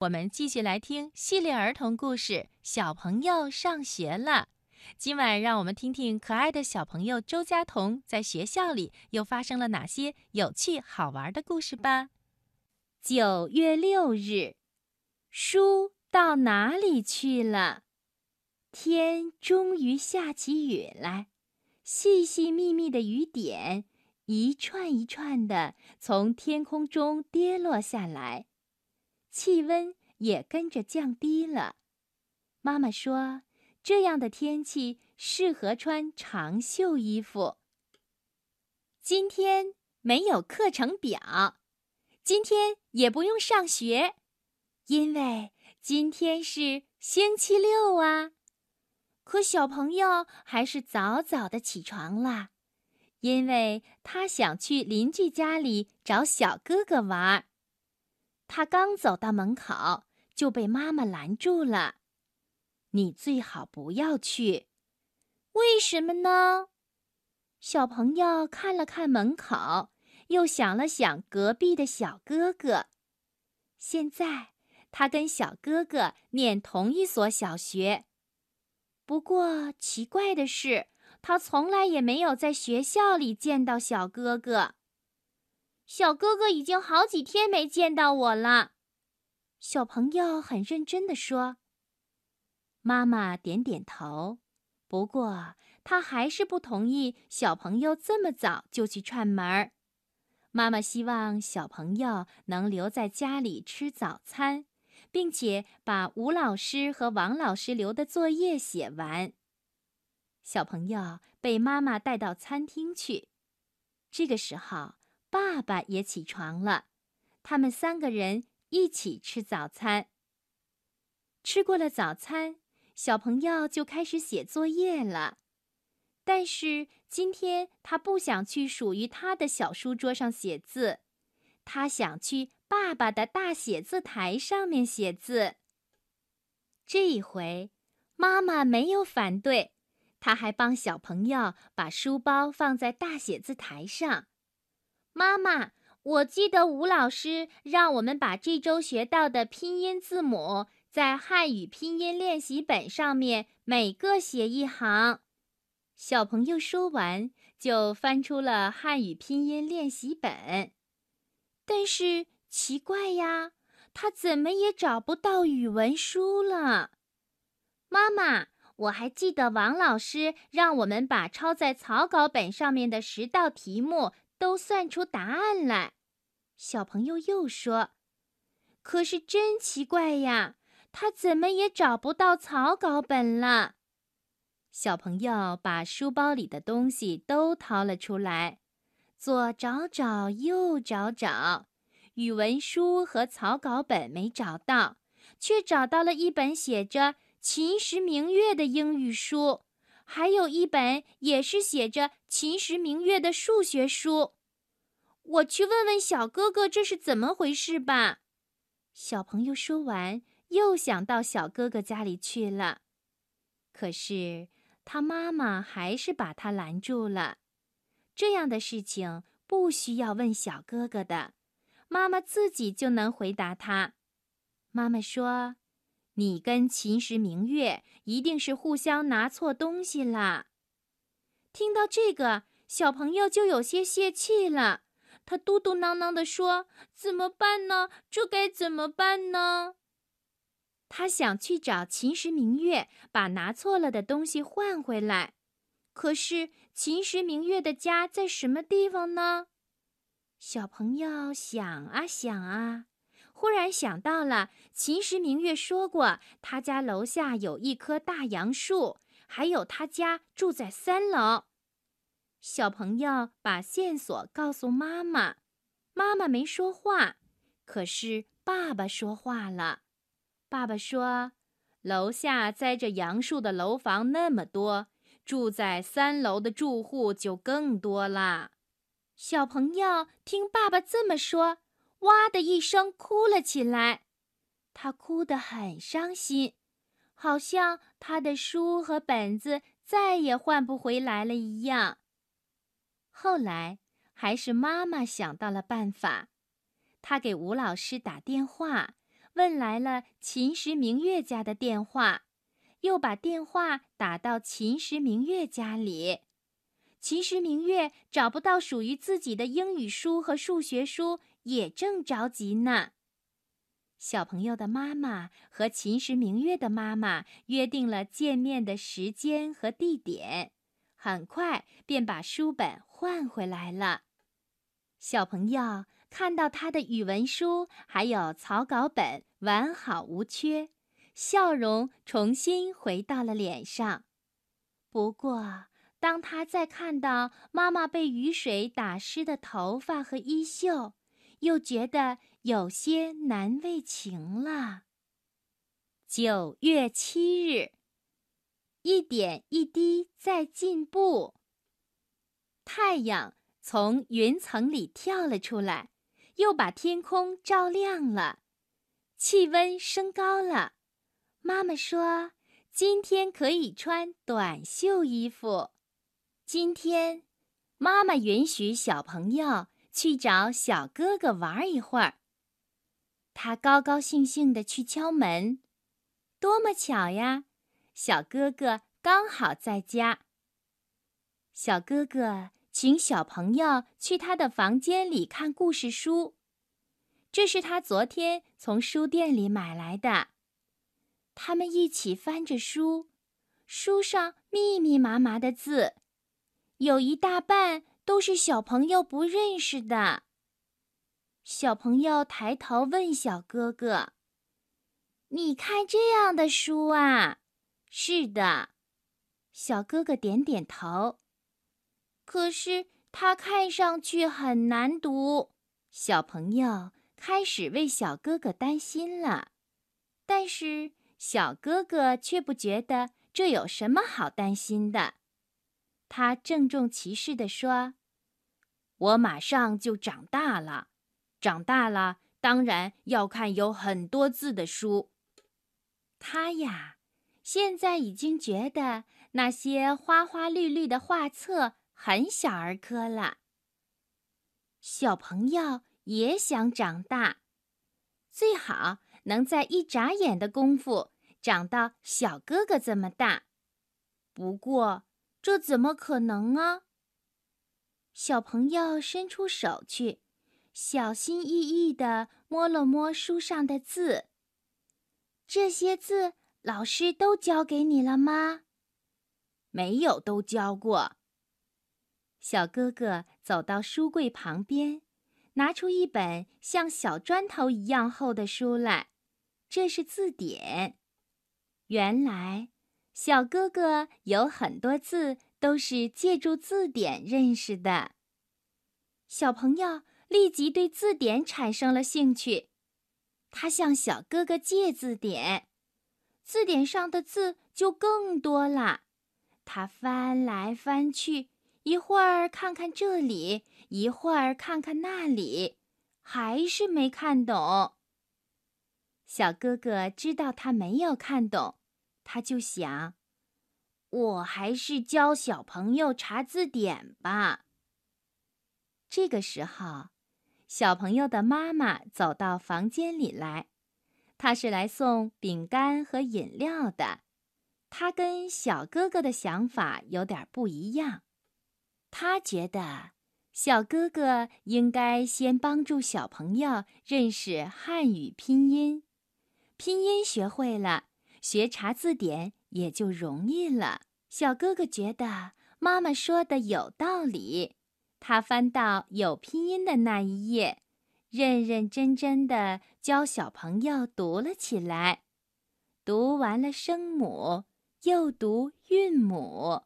我们继续来听系列儿童故事《小朋友上学了》。今晚让我们听听可爱的小朋友周佳彤在学校里又发生了哪些有趣好玩的故事吧。九月六日，书到哪里去了？天终于下起雨来，细细密密的雨点一串一串的从天空中跌落下来。气温也跟着降低了。妈妈说：“这样的天气适合穿长袖衣服。”今天没有课程表，今天也不用上学，因为今天是星期六啊。可小朋友还是早早的起床了，因为他想去邻居家里找小哥哥玩儿。他刚走到门口，就被妈妈拦住了。“你最好不要去，为什么呢？”小朋友看了看门口，又想了想隔壁的小哥哥。现在他跟小哥哥念同一所小学，不过奇怪的是，他从来也没有在学校里见到小哥哥。小哥哥已经好几天没见到我了，小朋友很认真地说。妈妈点点头，不过她还是不同意小朋友这么早就去串门。妈妈希望小朋友能留在家里吃早餐，并且把吴老师和王老师留的作业写完。小朋友被妈妈带到餐厅去，这个时候。爸爸也起床了，他们三个人一起吃早餐。吃过了早餐，小朋友就开始写作业了。但是今天他不想去属于他的小书桌上写字，他想去爸爸的大写字台上面写字。这一回，妈妈没有反对，她还帮小朋友把书包放在大写字台上。妈妈，我记得吴老师让我们把这周学到的拼音字母在汉语拼音练习本上面每个写一行。小朋友说完，就翻出了汉语拼音练习本。但是奇怪呀，他怎么也找不到语文书了。妈妈，我还记得王老师让我们把抄在草稿本上面的十道题目。都算出答案来，小朋友又说：“可是真奇怪呀，他怎么也找不到草稿本了。”小朋友把书包里的东西都掏了出来，左找找，右找找，语文书和草稿本没找到，却找到了一本写着“秦时明月”的英语书。还有一本也是写着“秦时明月”的数学书，我去问问小哥哥这是怎么回事吧。小朋友说完，又想到小哥哥家里去了，可是他妈妈还是把他拦住了。这样的事情不需要问小哥哥的，妈妈自己就能回答他。妈妈说。你跟秦时明月一定是互相拿错东西啦。听到这个，小朋友就有些泄气了。他嘟嘟囔囔地说：“怎么办呢？这该怎么办呢？”他想去找秦时明月，把拿错了的东西换回来。可是秦时明月的家在什么地方呢？小朋友想啊想啊。忽然想到了，秦时明月说过，他家楼下有一棵大杨树，还有他家住在三楼。小朋友把线索告诉妈妈，妈妈没说话，可是爸爸说话了。爸爸说：“楼下栽着杨树的楼房那么多，住在三楼的住户就更多了。”小朋友听爸爸这么说。哇的一声，哭了起来。他哭得很伤心，好像他的书和本子再也换不回来了一样。后来，还是妈妈想到了办法，她给吴老师打电话，问来了秦时明月家的电话，又把电话打到秦时明月家里。秦时明月找不到属于自己的英语书和数学书，也正着急呢。小朋友的妈妈和秦时明月的妈妈约定了见面的时间和地点，很快便把书本换回来了。小朋友看到他的语文书还有草稿本完好无缺，笑容重新回到了脸上。不过，当他再看到妈妈被雨水打湿的头发和衣袖，又觉得有些难为情了。九月七日，一点一滴在进步。太阳。从云层里跳了出来，又把天空照亮了，气温升高了。妈妈说：“今天可以穿短袖衣服。”今天，妈妈允许小朋友去找小哥哥玩一会儿。他高高兴兴地去敲门，多么巧呀！小哥哥刚好在家。小哥哥。请小朋友去他的房间里看故事书，这是他昨天从书店里买来的。他们一起翻着书，书上密密麻麻的字，有一大半都是小朋友不认识的。小朋友抬头问小哥哥：“你看这样的书啊？”“是的。”小哥哥点点头。可是它看上去很难读，小朋友开始为小哥哥担心了。但是小哥哥却不觉得这有什么好担心的。他郑重其事地说：“我马上就长大了，长大了当然要看有很多字的书。”他呀，现在已经觉得那些花花绿绿的画册。很小儿科了。小朋友也想长大，最好能在一眨眼的功夫长到小哥哥这么大。不过，这怎么可能啊？小朋友伸出手去，小心翼翼地摸了摸书上的字。这些字老师都教给你了吗？没有，都教过。小哥哥走到书柜旁边，拿出一本像小砖头一样厚的书来，这是字典。原来，小哥哥有很多字都是借助字典认识的。小朋友立即对字典产生了兴趣，他向小哥哥借字典，字典上的字就更多了。他翻来翻去。一会儿看看这里，一会儿看看那里，还是没看懂。小哥哥知道他没有看懂，他就想：我还是教小朋友查字典吧。这个时候，小朋友的妈妈走到房间里来，她是来送饼干和饮料的。她跟小哥哥的想法有点不一样。她觉得小哥哥应该先帮助小朋友认识汉语拼音，拼音学会了，学查字典也就容易了。小哥哥觉得妈妈说的有道理，他翻到有拼音的那一页，认认真真的教小朋友读了起来。读完了声母，又读韵母。